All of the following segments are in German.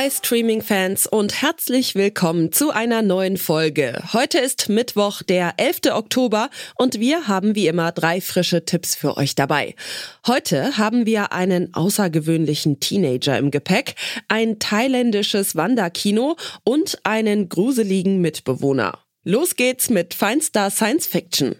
Hi Streaming-Fans und herzlich willkommen zu einer neuen Folge. Heute ist Mittwoch, der 11. Oktober und wir haben wie immer drei frische Tipps für euch dabei. Heute haben wir einen außergewöhnlichen Teenager im Gepäck, ein thailändisches Wanderkino und einen gruseligen Mitbewohner. Los geht's mit feinster Science Fiction.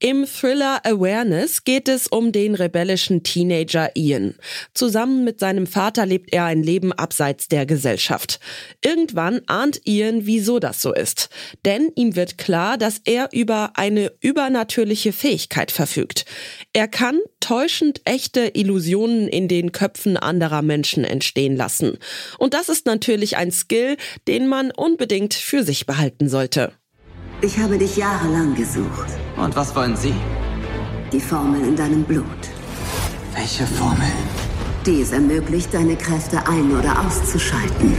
Im Thriller Awareness geht es um den rebellischen Teenager Ian. Zusammen mit seinem Vater lebt er ein Leben abseits der Gesellschaft. Irgendwann ahnt Ian, wieso das so ist. Denn ihm wird klar, dass er über eine übernatürliche Fähigkeit verfügt. Er kann täuschend echte Illusionen in den Köpfen anderer Menschen entstehen lassen. Und das ist natürlich ein Skill, den man unbedingt für sich behalten sollte. Ich habe dich jahrelang gesucht. Und was wollen Sie? Die Formel in deinem Blut. Welche Formel? Die es ermöglicht, deine Kräfte ein- oder auszuschalten.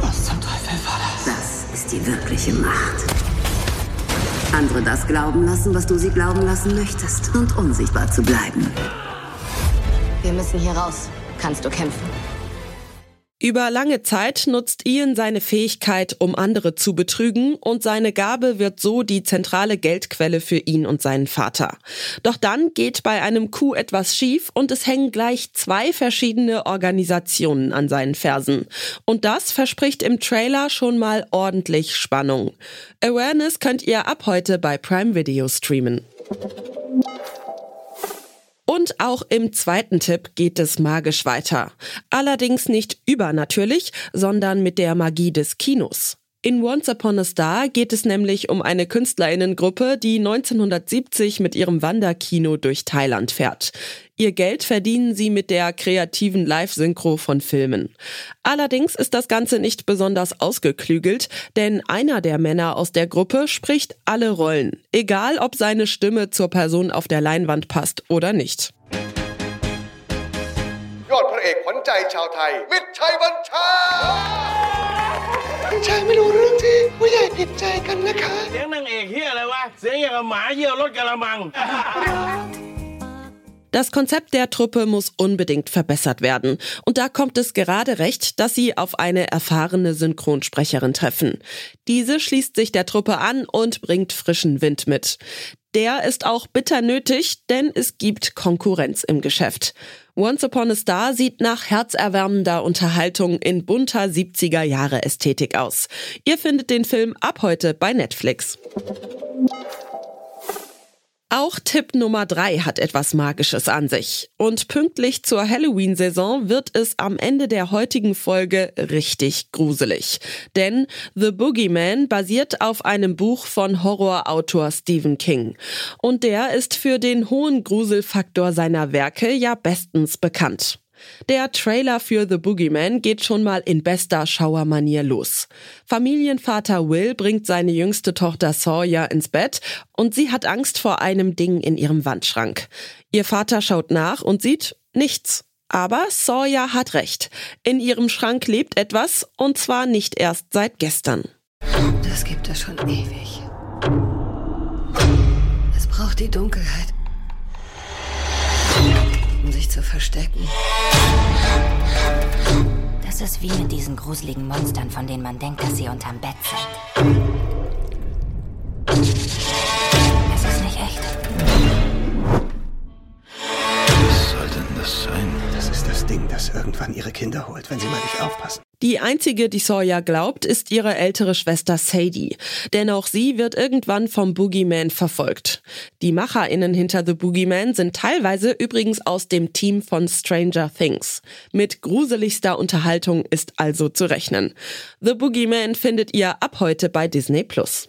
Was zum Teufel war das? Das ist die wirkliche Macht. Andere das glauben lassen, was du sie glauben lassen möchtest. Und unsichtbar zu bleiben. Wir müssen hier raus. Kannst du kämpfen? Über lange Zeit nutzt Ian seine Fähigkeit, um andere zu betrügen und seine Gabe wird so die zentrale Geldquelle für ihn und seinen Vater. Doch dann geht bei einem Coup etwas schief und es hängen gleich zwei verschiedene Organisationen an seinen Fersen. Und das verspricht im Trailer schon mal ordentlich Spannung. Awareness könnt ihr ab heute bei Prime Video streamen. Und auch im zweiten Tipp geht es magisch weiter. Allerdings nicht übernatürlich, sondern mit der Magie des Kinos. In Once Upon a Star geht es nämlich um eine Künstlerinnengruppe, die 1970 mit ihrem Wanderkino durch Thailand fährt. Ihr Geld verdienen sie mit der kreativen Live-Synchro von Filmen. Allerdings ist das Ganze nicht besonders ausgeklügelt, denn einer der Männer aus der Gruppe spricht alle Rollen, egal ob seine Stimme zur Person auf der Leinwand passt oder nicht. ย อดพระเอกชายมิตรชัยบัญชายไม่รู้เรื่องที่ผู้ใหญ่ผิดใจกันนะคะ เสียงนางเอกเฮียอะไรวะ เสียงอย่างกับหมาเยี่ยวรถกระมัง Das Konzept der Truppe muss unbedingt verbessert werden. Und da kommt es gerade recht, dass sie auf eine erfahrene Synchronsprecherin treffen. Diese schließt sich der Truppe an und bringt frischen Wind mit. Der ist auch bitter nötig, denn es gibt Konkurrenz im Geschäft. Once Upon a Star sieht nach herzerwärmender Unterhaltung in bunter 70er Jahre Ästhetik aus. Ihr findet den Film ab heute bei Netflix. Auch Tipp Nummer drei hat etwas Magisches an sich. Und pünktlich zur Halloween-Saison wird es am Ende der heutigen Folge richtig gruselig. Denn The Boogeyman basiert auf einem Buch von Horrorautor Stephen King. Und der ist für den hohen Gruselfaktor seiner Werke ja bestens bekannt. Der Trailer für The Boogeyman geht schon mal in bester Schauermanier los. Familienvater Will bringt seine jüngste Tochter Sawyer ins Bett und sie hat Angst vor einem Ding in ihrem Wandschrank. Ihr Vater schaut nach und sieht nichts. Aber Sawyer hat recht. In ihrem Schrank lebt etwas und zwar nicht erst seit gestern. Das gibt es schon ewig. Es braucht die Dunkelheit, zu verstecken. Das ist wie mit diesen gruseligen Monstern, von denen man denkt, dass sie unterm Bett sind. Es ist nicht echt. Irgendwann ihre Kinder holt, wenn sie mal nicht aufpassen. Die einzige, die Sawyer glaubt, ist ihre ältere Schwester Sadie. Denn auch sie wird irgendwann vom Boogeyman verfolgt. Die MacherInnen hinter The Boogeyman sind teilweise übrigens aus dem Team von Stranger Things. Mit gruseligster Unterhaltung ist also zu rechnen. The Boogeyman findet ihr ab heute bei Disney Plus.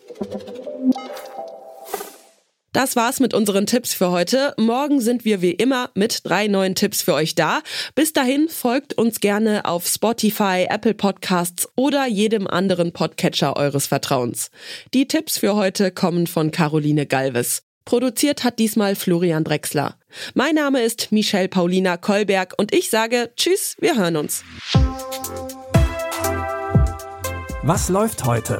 Das war's mit unseren Tipps für heute. Morgen sind wir wie immer mit drei neuen Tipps für euch da. Bis dahin folgt uns gerne auf Spotify, Apple Podcasts oder jedem anderen Podcatcher eures Vertrauens. Die Tipps für heute kommen von Caroline Galves. Produziert hat diesmal Florian Drexler. Mein Name ist Michelle Paulina Kolberg und ich sage Tschüss, wir hören uns. Was läuft heute?